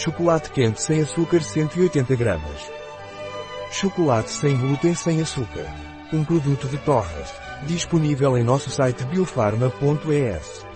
Chocolate quente sem açúcar 180 gramas. Chocolate sem glúten sem açúcar. Um produto de Torres. Disponível em nosso site biofarma.es.